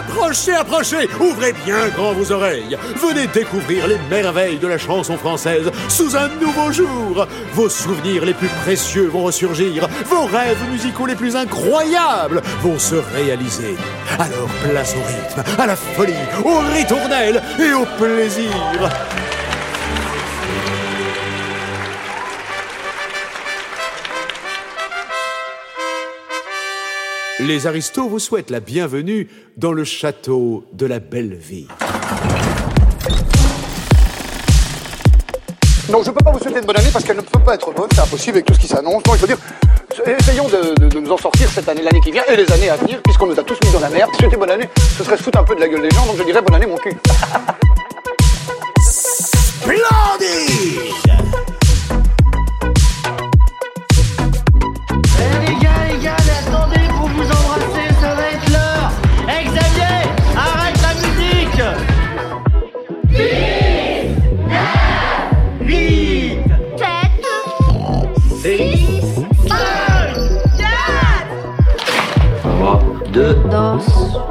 Approchez, approchez, ouvrez bien grand vos oreilles. Venez découvrir les merveilles de la chanson française sous un nouveau jour. Vos souvenirs les plus précieux vont ressurgir, vos rêves musicaux les plus incroyables vont se réaliser. Alors place au rythme, à la folie, au ritournelle et au plaisir. Les aristos vous souhaitent la bienvenue dans le château de la belle vie. Non, je ne peux pas vous souhaiter une bonne année parce qu'elle ne peut pas être bonne, c'est impossible avec tout ce qui s'annonce. Non, il faut dire, essayons de, de- de nous en sortir cette année, l'année qui vient et les années à venir, puisqu'on nous a tous mis dans la merde. Souhaiter bonne année, ce serait se foutre un peu de la gueule des gens, donc je dirais bonne année mon cul. Splendide dos.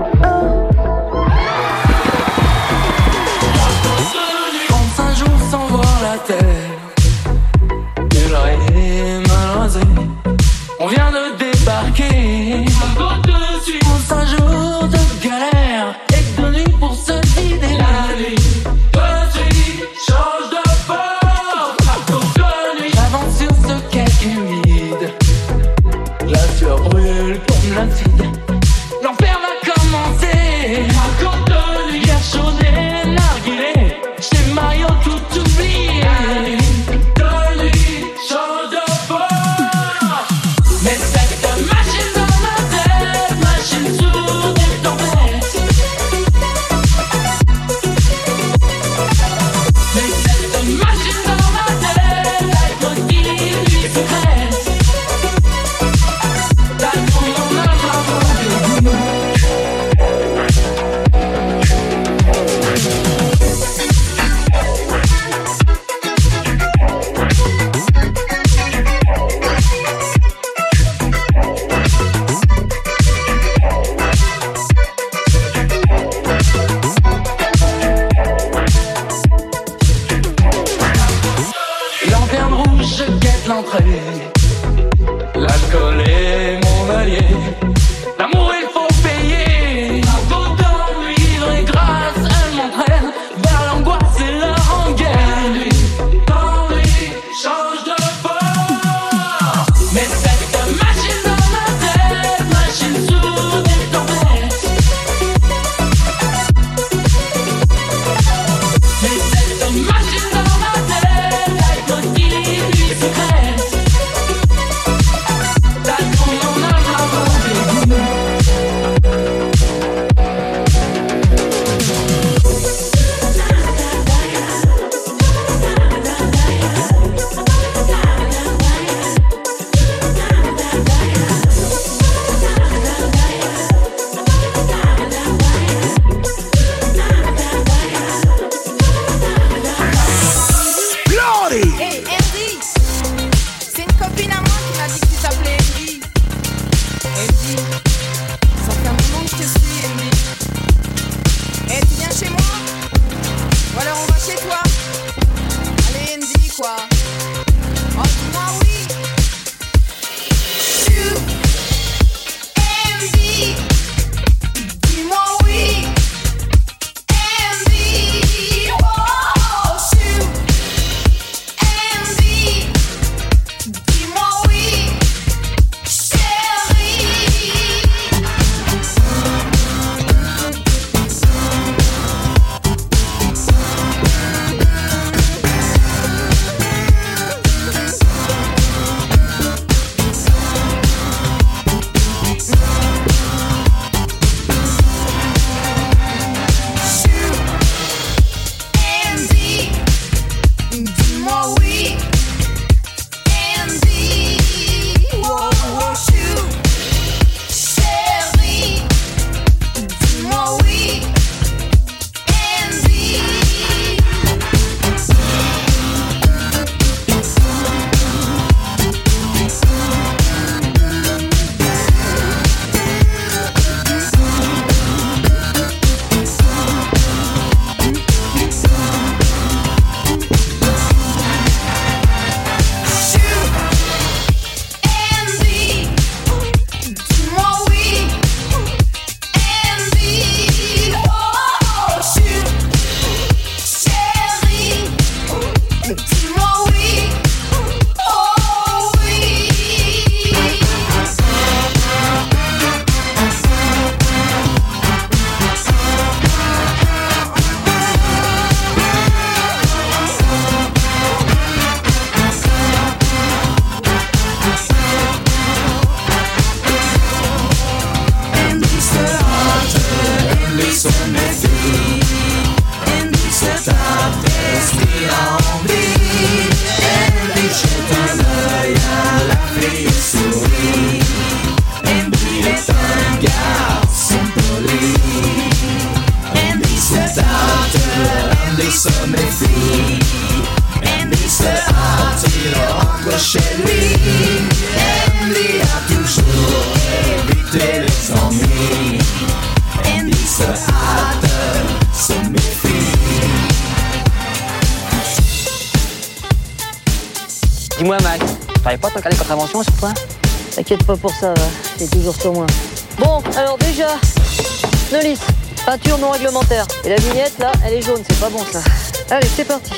pour ça, c'est toujours sur moi. Bon, alors déjà, Nolis, peinture non réglementaire. Et la vignette, là, elle est jaune, c'est pas bon ça. Allez, c'est parti.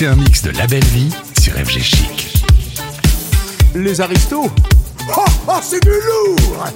écoutez un mix de La Belle Vie sur FG Chic. Les aristos Oh, oh c'est du lourd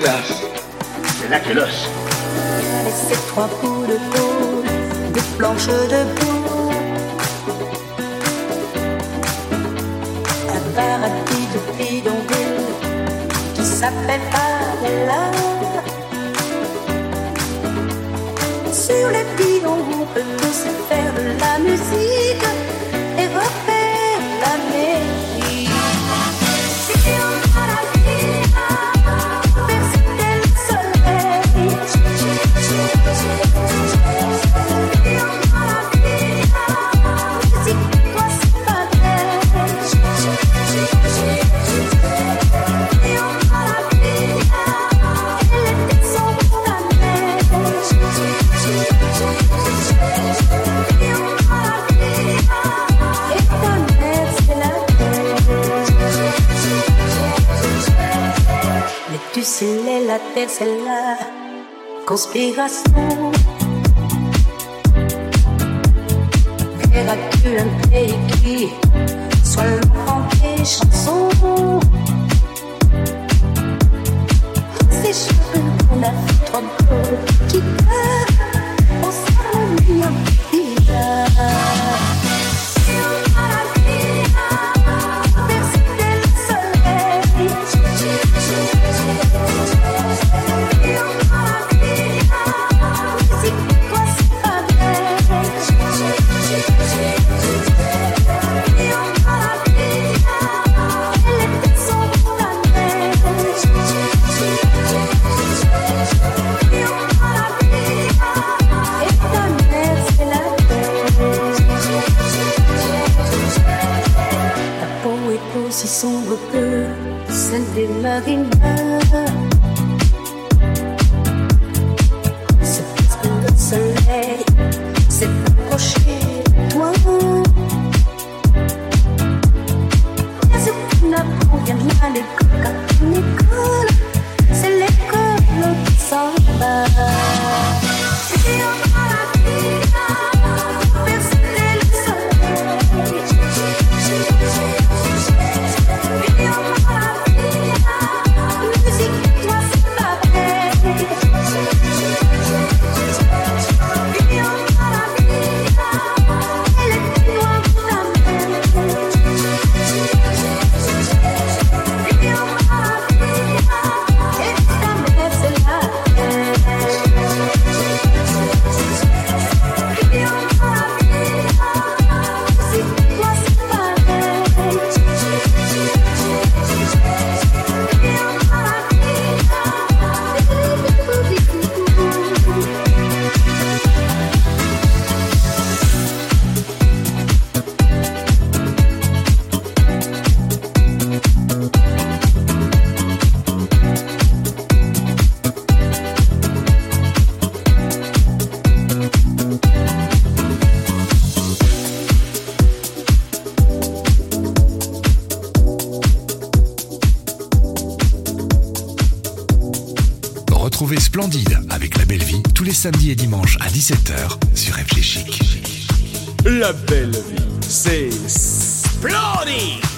ce c'est est la terre, c'est la conspiration. Verras-tu un pays qui soit l'enfant des chansons? C'est cheveux qu'on a samedi et dimanche à 17h sur Réfléchique. La belle vie, c'est splendide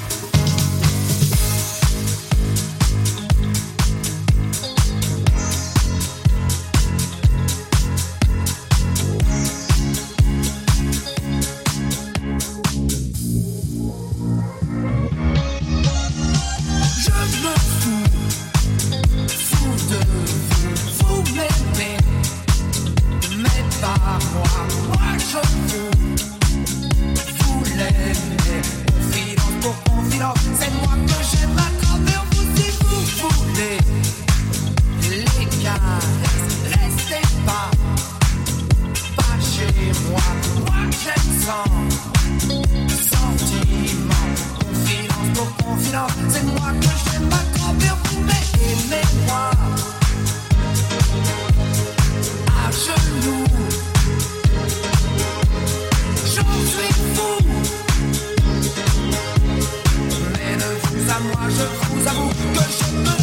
J'en suis fou. Mais le fou à moi je vous amoureux que je me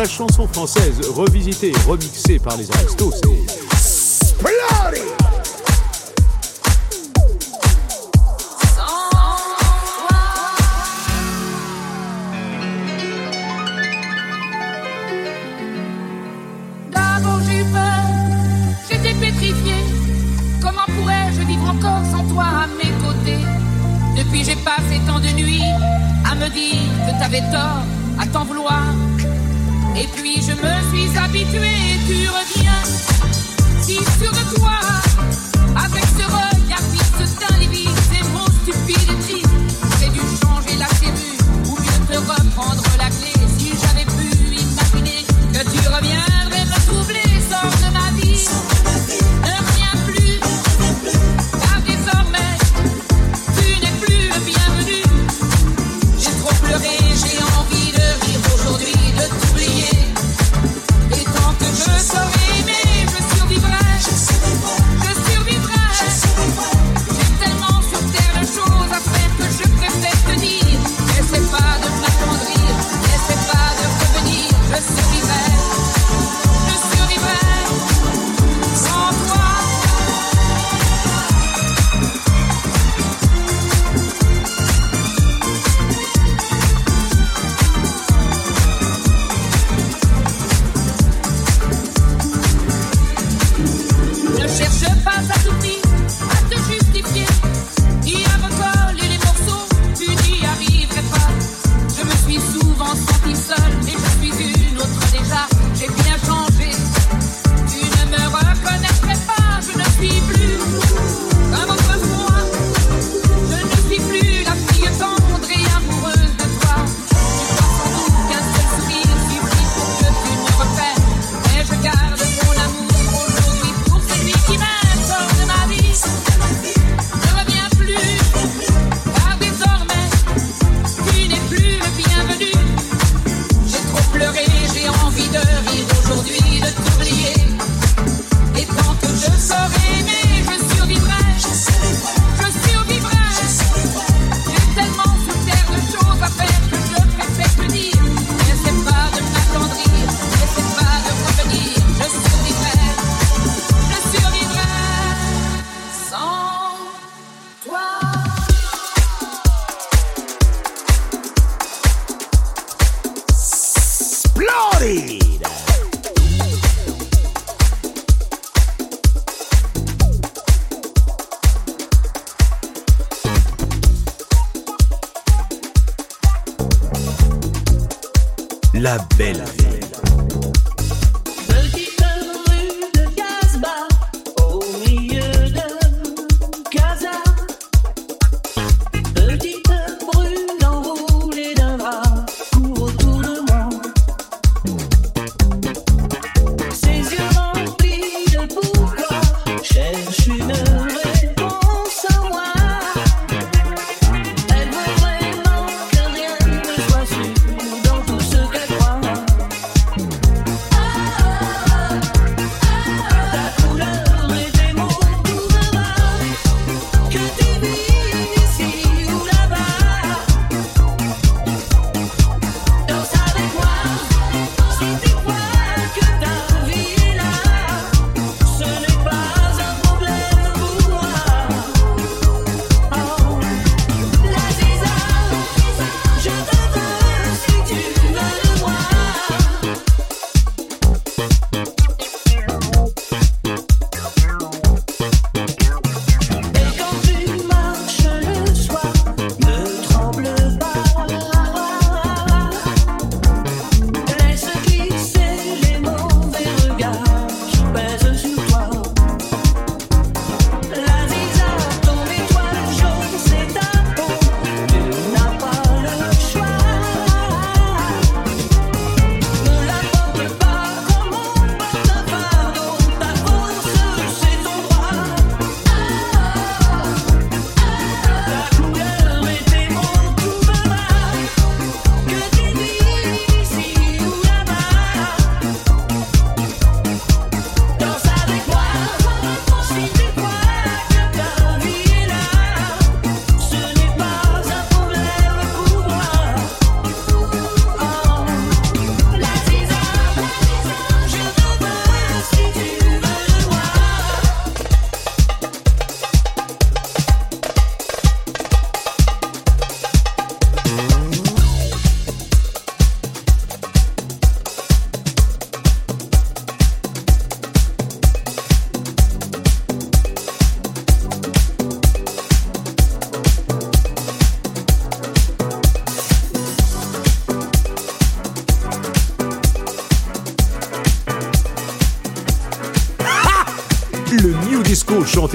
la chanson française revisitée et remixée par les Aristos, c'est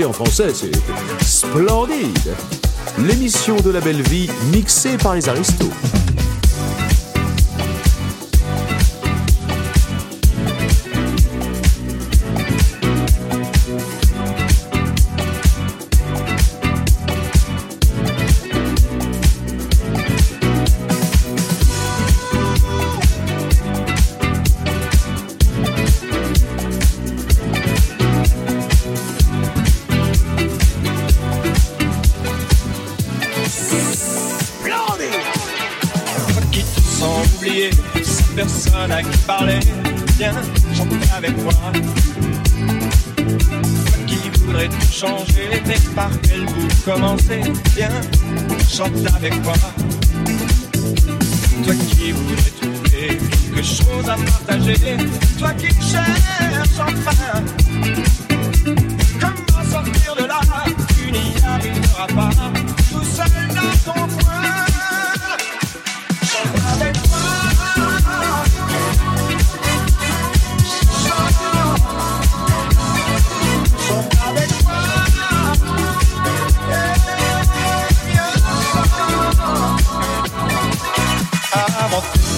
en français, c'est splendide. L'émission de la belle vie mixée par les aristos.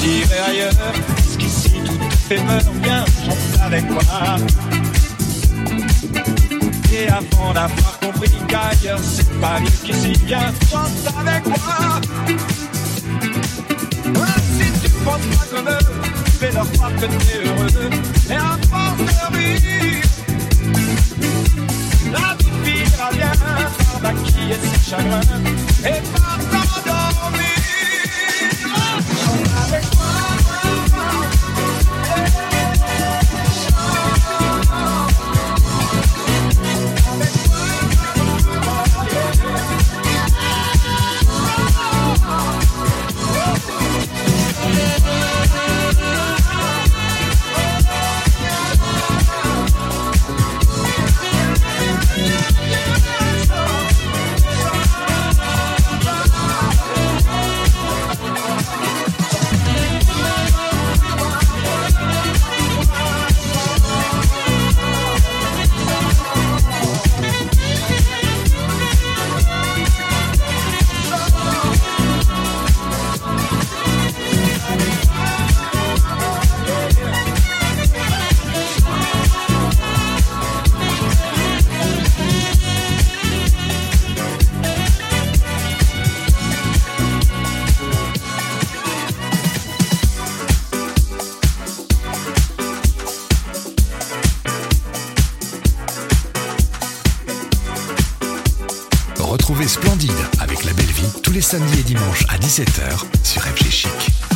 j'irai ailleurs, parce qu'ici tout fait meurt bien, chante avec moi. Et avant d'avoir compris qu'ailleurs c'est pas mieux qu'ici, viens, chante avec moi. Si tu penses pas comme eux, fais-leur croire que t'es heureux, et avant de rire, la vie finira bien par maquiller ses chagrins et par t'endormir. samedis et dimanches à 17h sur FG Chic.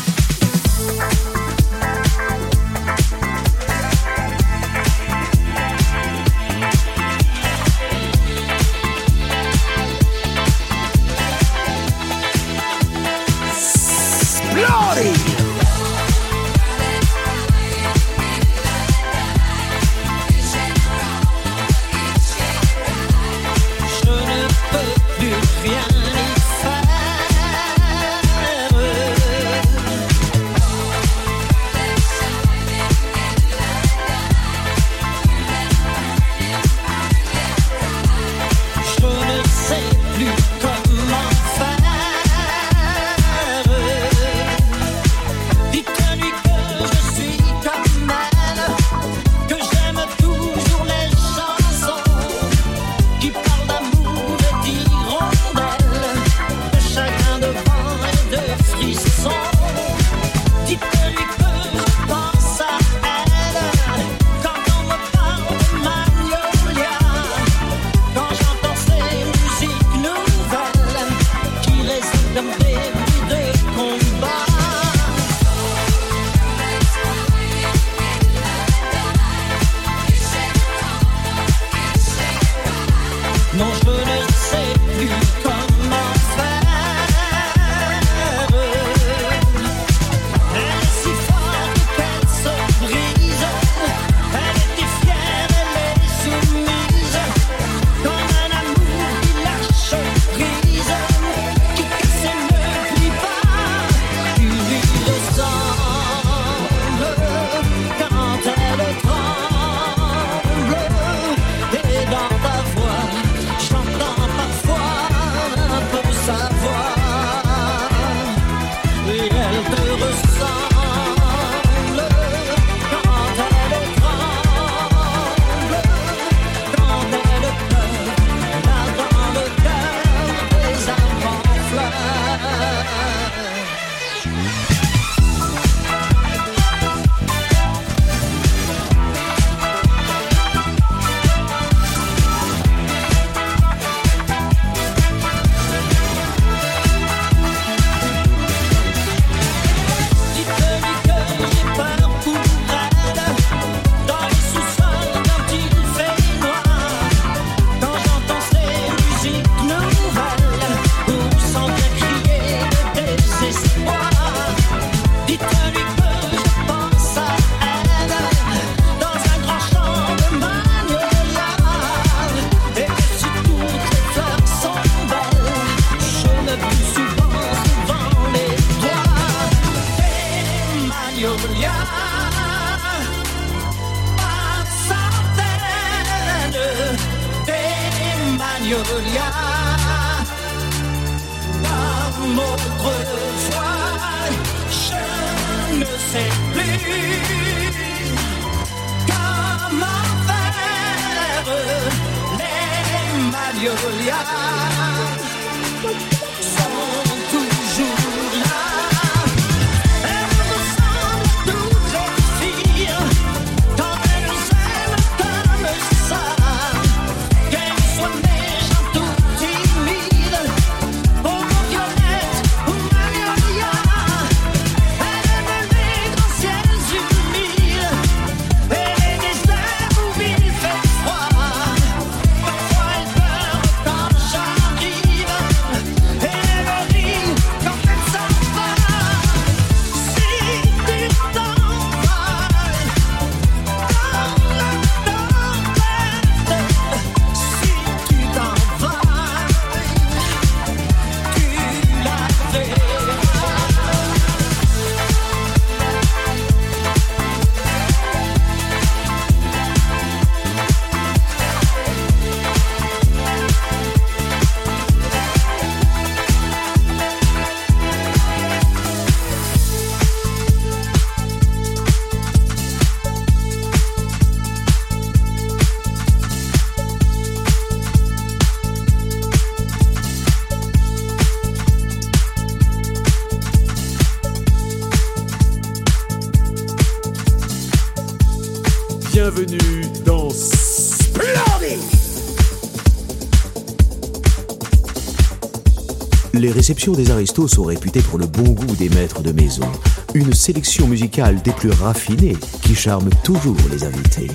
les réceptions des aristos sont réputées pour le bon goût des maîtres de maison, une sélection musicale des plus raffinées qui charme toujours les invités.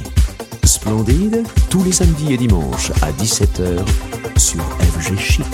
Splendide, tous les samedis et dimanches à 17h sur FG Chic.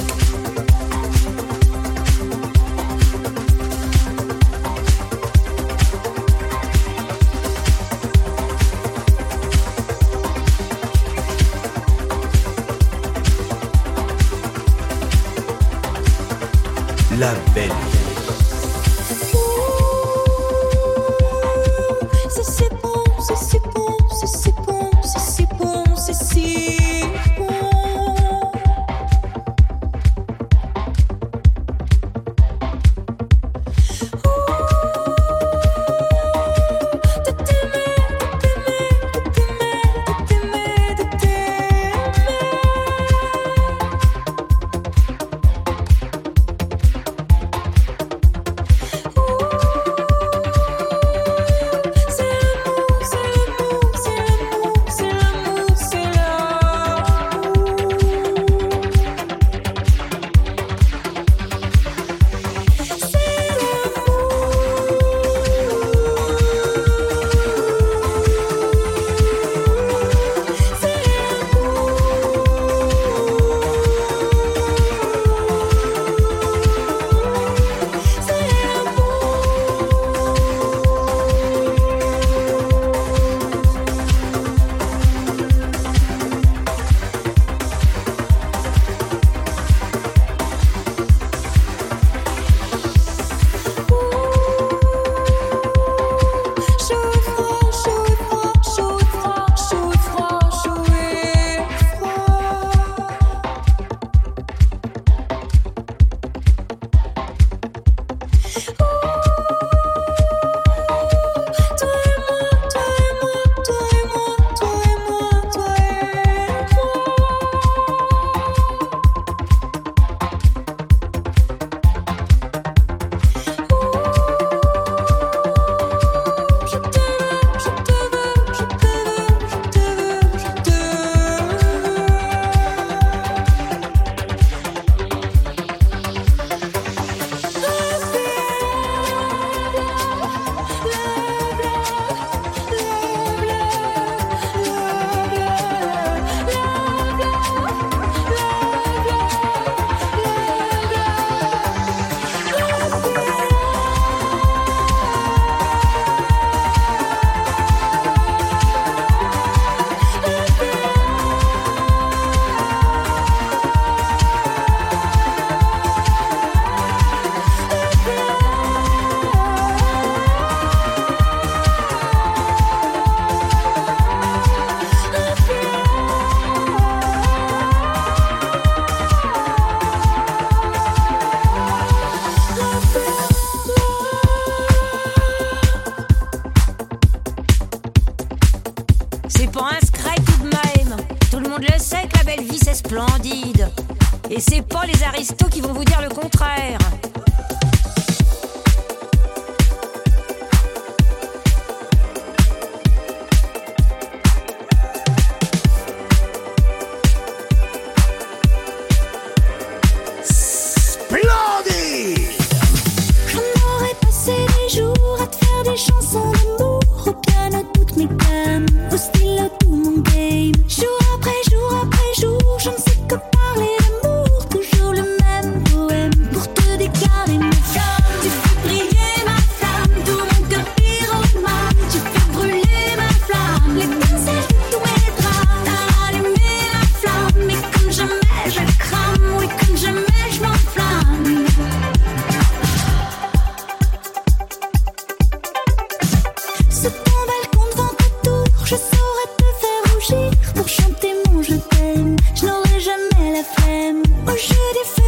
Je saurais te faire rougir pour chanter mon je t'aime. Je n'aurai jamais la flemme au jeu des.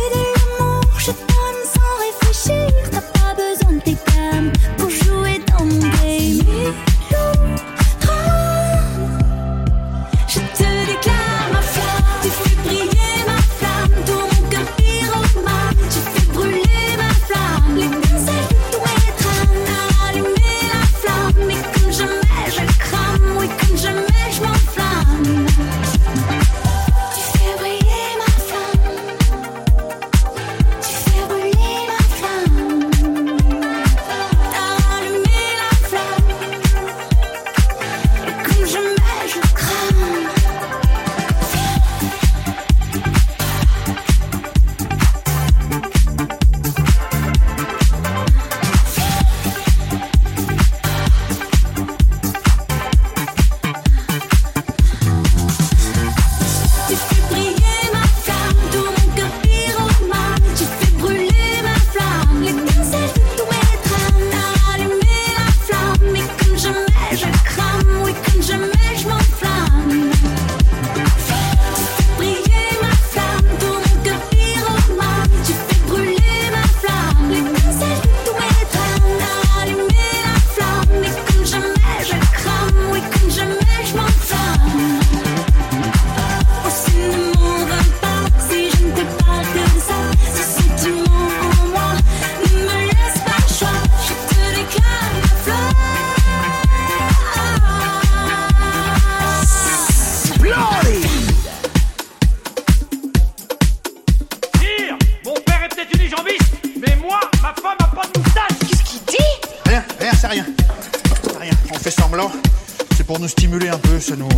pour nous stimuler un peu, ça nous.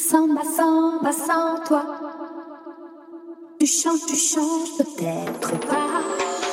samba, samba sans toi. Tu chantes, tu changes peut-être pas.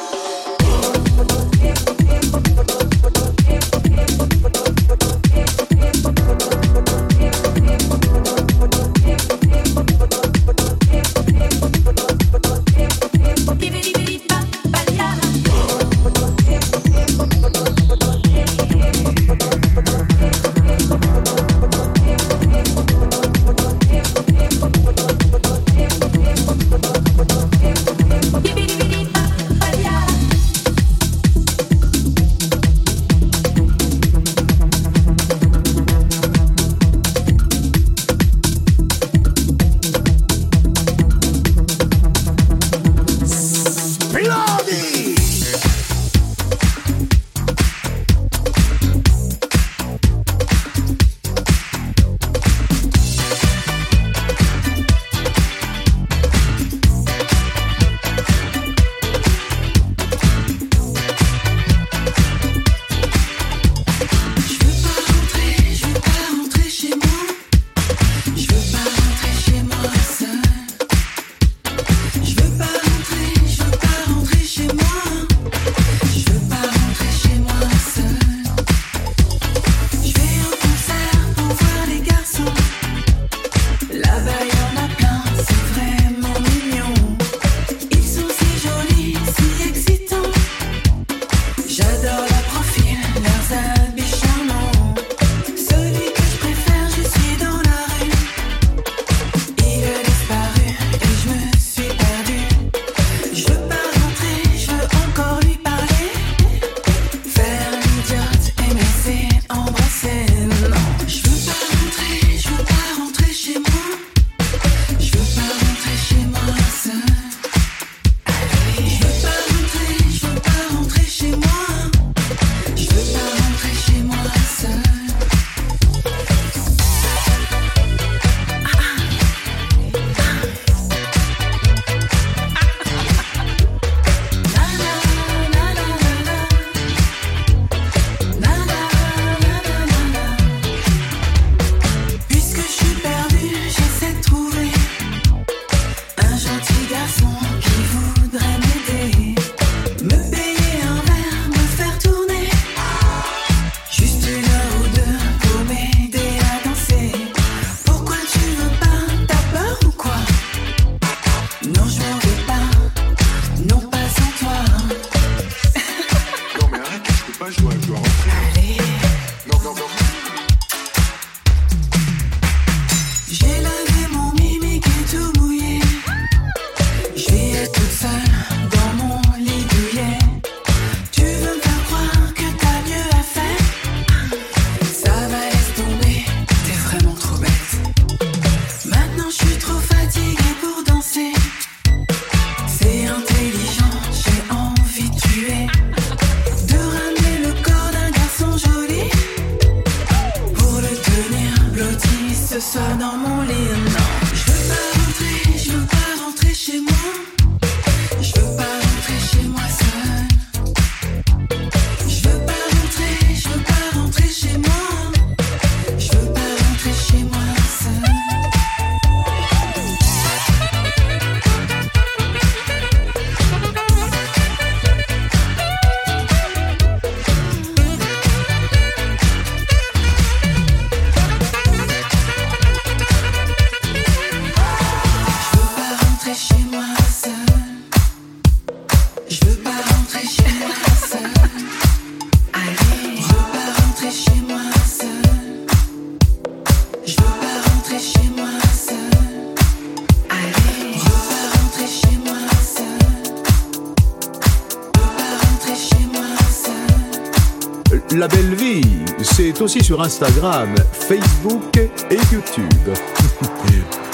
aussi sur Instagram, Facebook et YouTube.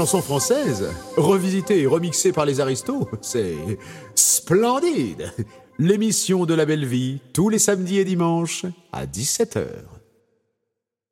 chanson française, revisitée et remixée par les aristos, c'est splendide. L'émission de la belle vie, tous les samedis et dimanches à 17h.